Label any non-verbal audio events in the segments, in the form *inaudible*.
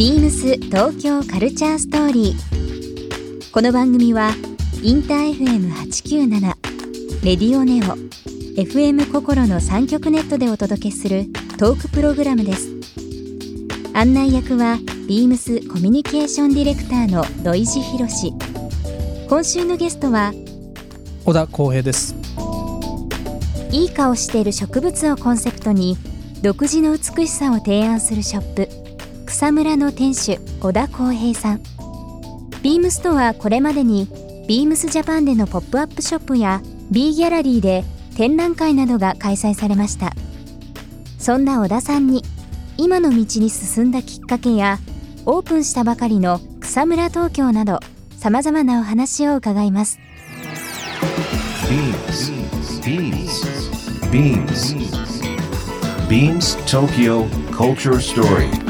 ビームス東京カルチャーストーリー。この番組はインター FM897 レディオネオ FM 心の三極ネットでお届けするトークプログラムです。案内役はビームスコミュニケーションディレクターの土井博志。今週のゲストは小田光平ですいい顔している植物をコンセプトに独自の美しさを提案するショップ草むらの店主小田光平さんビームスとはこれまでにビームスジャパンでのポップアップショップや B ギャラリーで展覧会などが開催されましたそんな小田さんに今の道に進んだきっかけやオープンしたばかりの草むら東京などさまざまなお話を伺います Beams. Beams. Beams. Beams Tokyo Culture Story.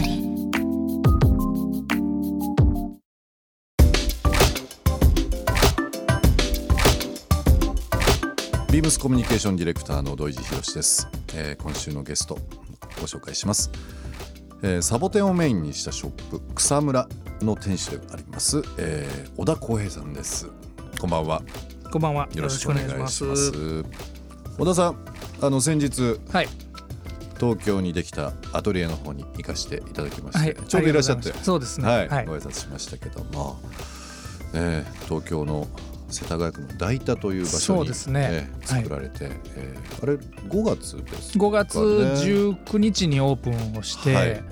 ービームスコミュニケーションディレクターの土井博です、えー今週のゲストご紹介します、えーサボテンをメインにしたショップ草むらの店主であります、えー小田光平さんです。こんばんは。こんばんは。よろしくお願いします。小田さんあの先日はい。東京にできたアトリエの方に行かせていただきまして、はい。ちょうどいらっしゃって。そうですね。はい、はい。ご挨拶しましたけども、えー東京の世田谷区の大田という場所に、ねえーはい。作られて、えーあれ5月ですか、ね、5月19日にオープンをして、はい。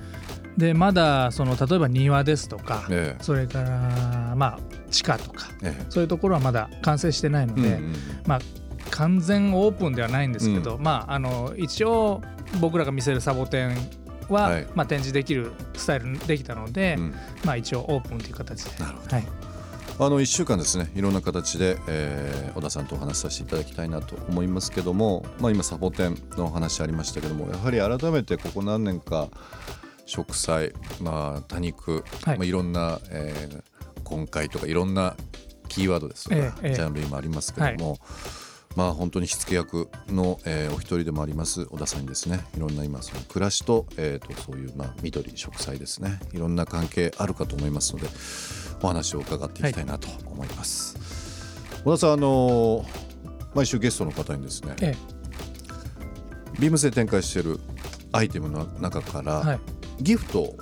でまだその例えば庭ですとか、ええ。それからまあ地下とかええ。そういうところはまだ完成してないので、うんうんまあ完全オープンではないんですけど、まああの一応僕らが見せるサボテンは、はい。まあ、展示できるスタイルにできたので、うん。まあ一応オープンという形で。なるほど。はい、あの1週間ですねいろんな形で、えー小田さんとお話しさせていただきたいなと思いますけども、まあ、今サボテンのお話ありましたけどもやはり改めてここ何年か植栽、まあ、多肉、はいまあ、いろんな、えー根海とかいろんなキーワードですとか、ええええ。ジャンル今ありますけども、まあ本当に火付け役の、えーお一人でもあります小田さんにですね。いろんな今その暮らしと,、えー、とそういう、まあ、緑植栽ですね。いろんな関係あるかと思いますのでお話を伺っていきたいなと思います。小田さんあのー毎週ゲストの方にですね、えビームスで展開しているアイテムの中から、えはい、ギフトを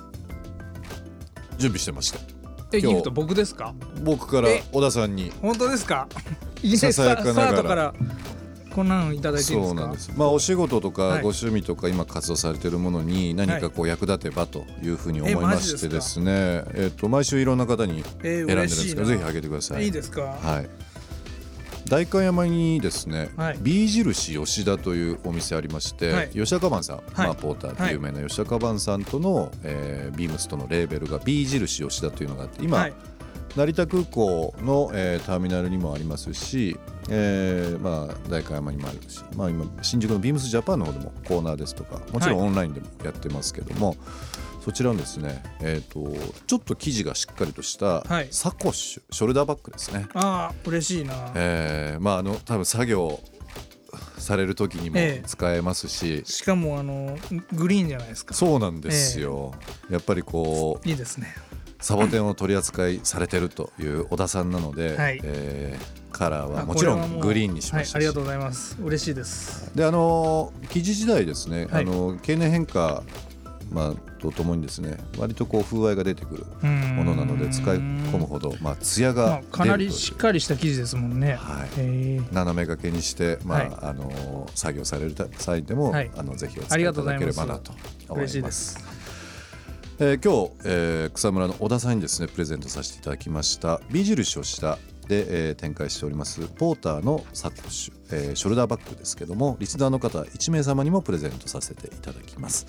準備してまして今日。えギフト僕ですか？僕からえ小田さんに本当ですか？*laughs* いいねささやかながら。スタートからこんなのいただいてですか？そうなんですまあお仕事とかはい。ご趣味とか今活動されているものに何かこう役立てばというふうに思いましてですね。えっと毎週いろんな方にえー選んでるんですけどぜひあげてください。いいですか？はい。代官山にですね、はい。B 印吉田というお店ありまして、はい。吉田カバンさん、はい。まあ、ポーターで有名な吉田カバンさんとの、えービームスとのレーベルが B 印吉田というのがあって今、はい成田空港の、えーターミナルにもありますし、えーまあ、代官山にもあるし、まあ、今新宿のビームスジャパンの方でもコーナーですとかもちろんはオンラインでもやってますけども、そちらのですね、えー、とちょっと生地がしっかりとしたはい。サコッシュ、ショルダーバッグですね。ああ嬉しいな。えーまああの多分作業される時にもええ。使えますし、しかもあのグリーンじゃないですか。そうなんですよ、やっぱりこういいですねサボテンを取り扱いされてるという小田さんなので、はい。えーカラーはあもちろんグリーンにしましたし、はい、ありがとうございます。嬉しいです。であの生地時代ですね、はい。あの経年変化まあ、とともにですね割とこう風合いが出てくるもものなので使い込むほど、まあ、艶まあが出るという、かなりしっかりした生地ですもんね。はい。斜め掛けにして、まあはい。あの作業される際でも、はい。あのぜひお使いいただければなと思います。嬉しいですえー今日、えー草むらの小田さんにですねプレゼントさせていただきました。B 印をしたで、えー展開しておりますポーターのサコッシュ、えーショルダーバッグですけどもリスナーの方1名様にもプレゼントさせていただきます。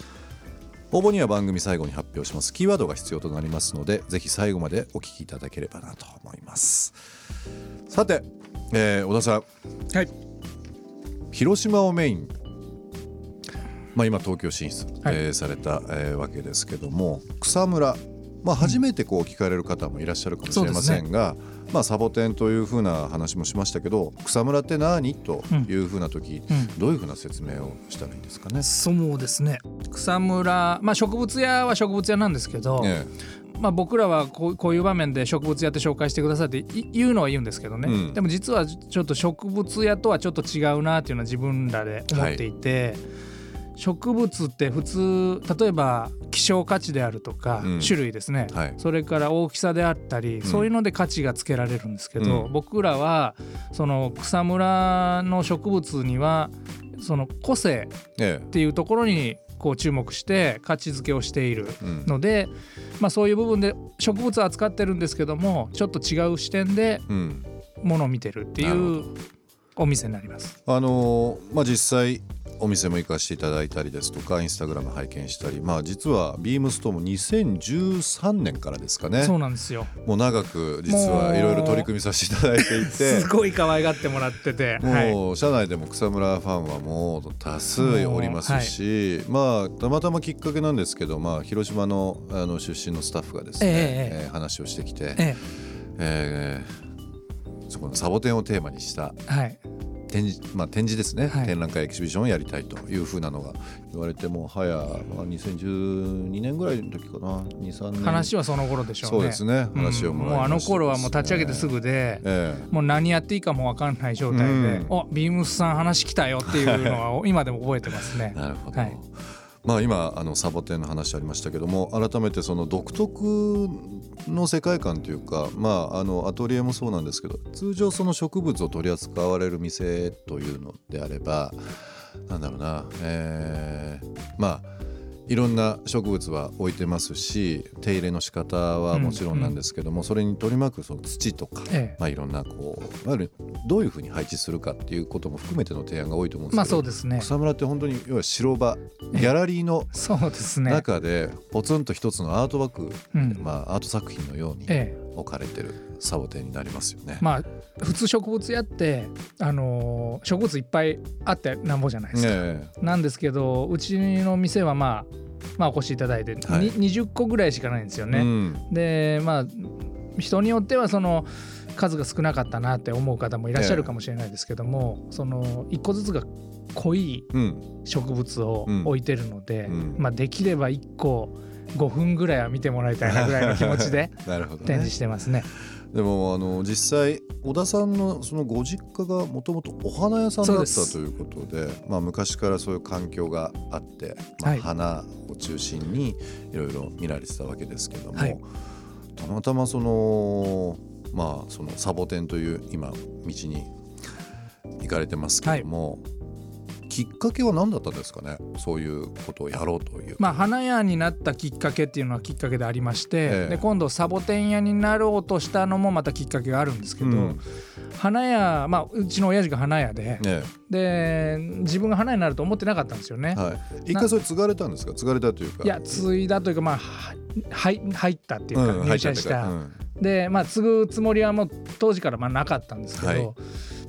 応募には番組最後に発表します。キーワードが必要となりますのでぜひ最後までお聞きいただければなと思います。さて、えー小田さん。はい。広島をメインまあ、今東京進出、はい。えーされた、えーわけですけども草むら、まあ、初めてこう聞かれる方もいらっしゃるかもしれませんが、まあ、サボテンというふうな話もしましたけど草むらって何？というふうな時、うん。どういうふうな説明をしたらいいんですかね？そうですね。草むらまあ植物屋は植物屋なんですけど、えまあ、僕らはこうこういう場面で植物屋って紹介してくださいってい言うのは言うんですけどね、うん。でも実はちょっと植物屋とはちょっと違うなっていうのは自分らで思っていて、植物って普通例えば希少価値であるとか、うん。種類ですね、はい。それから大きさであったり、そういうので価値がつけられるんですけど、うん。僕らはその草むらの植物にはその個性ええ。っていうところにこう注目して価値づけをしているうん。ので、まあ、そういう部分で植物を扱ってるんですけどもちょっと違う視点でうん。ものを見てるっていうお店になります。あのーまあ、実際お店も行かせていただいたりですとかインスタグラム拝見したり、まあ、実はビームストも2013年からですかね。そうなんですよ。もう長く実はいろいろ取り組みさせていただいて。いてすごい可愛がってもらってて、はい、もう社内でも草むらファンはもう多数おりますし、まあたまたまきっかけなんですけど、まあ、広島のあの出身のスタッフがですね、ええ話をしてきて、ええ。ーそこのサボテンをテーマにしたえはい、展示,、まあ、展示ですね、はい。展覧会エキシビションをやりたいというふうなのが言われてもう早、まあ、2012年ぐらいの時かな。23年。話はその頃でしょうね。そうですね。話をうんもうあの頃はもう立ち上げてすぐで、ええ。もう何やっていいかも分かんない状態でうん「おビームスさん話来たよ」っていうのは *laughs* 今でも覚えてますね。なるほど、はいまあ今あのサボテンの話ありましたけども改めてその独特の世界観というかまああのアトリエもそうなんですけど通常その植物を取り扱われる店というのであればなんだろうな、えーまあいろんな植物は置いてますし手入れの仕方はもちろんなんですけども、それに取り巻くその土とか、ええ。まあ、いろんなこういわゆるどういうふうに配置するかっていうことも含めての提案が多いと思うんですけど、まあそうですね。草むらって本当に要は白場 *laughs* ギャラリーの。中でポツンと一つのアートワーク、うん。まあ、アート作品のようにええ。置かれてるサボテンになりますよね。まあ普通植物屋って、あのー植物いっぱいあってなんぼじゃないですか。えなんですけどうちの店はまあまあお越しいただいて、はいに20個ぐらいしかないんですよね。えうんでまあ人によってはその数が少なかったなって思う方もいらっしゃるかもしれないですけども、その1個ずつが濃いうん植物をうん置いてるので、うんまあ、できれば1個5分ぐらいは見てもらいたいなぐらいの気持ちで *laughs* 展示してますね。でもあの実際小田さんのそのご実家がもともとお花屋さんだったということでまあ、昔からそういう環境があって、まあ、はい。花を中心にいろいろ見られてたわけですけども、はい。たまたまそのまあそのサボテンという今道に行かれてますけども、きっかけは何だったんですかね？そういうことをやろうという。まあ、花屋になったきっかけっていうのはきっかけでありまして、ええ。で今度サボテン屋になろうとしたのもまたきっかけがあるんですけど、うん。花屋、まあ、うちの親父が花屋で、ねで自分が花屋になると思ってなかったんですよね。はい、一回それ継がれたんですか？継がれたというか。いや継いだというかまあははい入ったっていうか、うん入社した、うんでまあ継ぐつもりはもう当時からまあなかったんですけど、はい。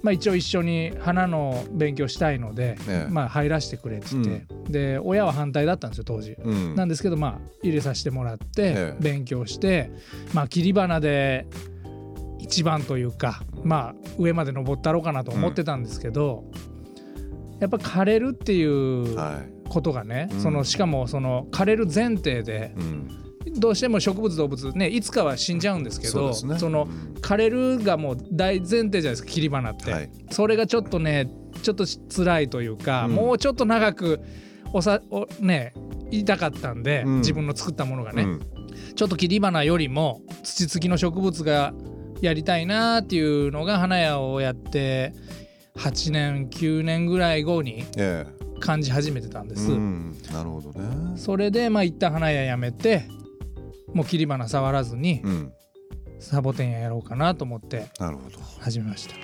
まあ、一応一緒に花の勉強したいので、ええ。まあ、入らせてくれって言って、で親は反対だったんですよ当時。うん。なんですけどまあ入れさせてもらってええ。勉強して、まあ切り花で一番というかまあ上まで登ったろうかなと思ってたんですけど、やっぱ枯れるっていうはい。ことがね、うん。そのしかもその枯れる前提でうんどうしても植物動物ねいつかは死んじゃうんですけどね。のうん枯れるがもう大前提じゃないですか切り花って、はい。それがちょっとねちょっと辛いというか、うん。もうちょっと長くおさおね言いたかったんで、うん。自分の作ったものがね、うん。ちょっと切り花よりも土付きの植物がやりたいなっていうのが花屋をやって8年9年ぐらい後にえ感じ始めてたんでえす。うん。なるほどね。それでまあ一旦花屋辞めてもう切り花触らずにうん。サボテン屋やろうかなと思ってなるほど。始めました。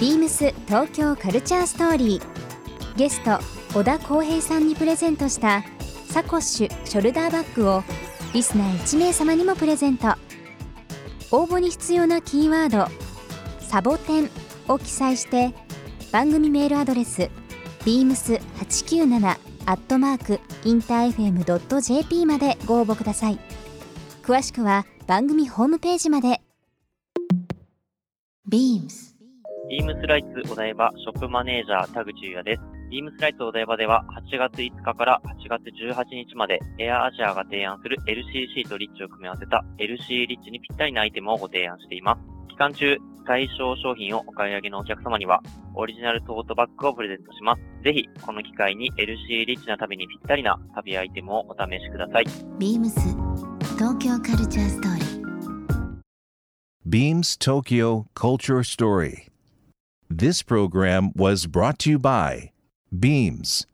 ビームス東京カルチャーストーリー。ゲスト小田浩平さんにプレゼントしたサコッシュショルダーバッグをリスナー1名様にもプレゼント。応募に必要なキーワード「サボテン」を記載して番組メールアドレス beams897 アットマークインター FM.jp までご応募ください詳しくは番組ホームページまで beams ビームスライツお台場ショップマネージャー田口優也です。ビームスライツお台場では8月5日から8月18日までエアアジアが提案する LCC とリッチを組み合わせた LC リッチにぴったりなアイテムをご提案しています。期間中、対象商品をお買い上げのお客様にはオリジナルトートバッグをプレゼントします。ぜひ、この機会に LC リッチな旅にぴったりな旅アイテムをお試しください。beams 東京カルチャーストーリー Beams Tokyo Culture Story. This program was brought to you by Beams.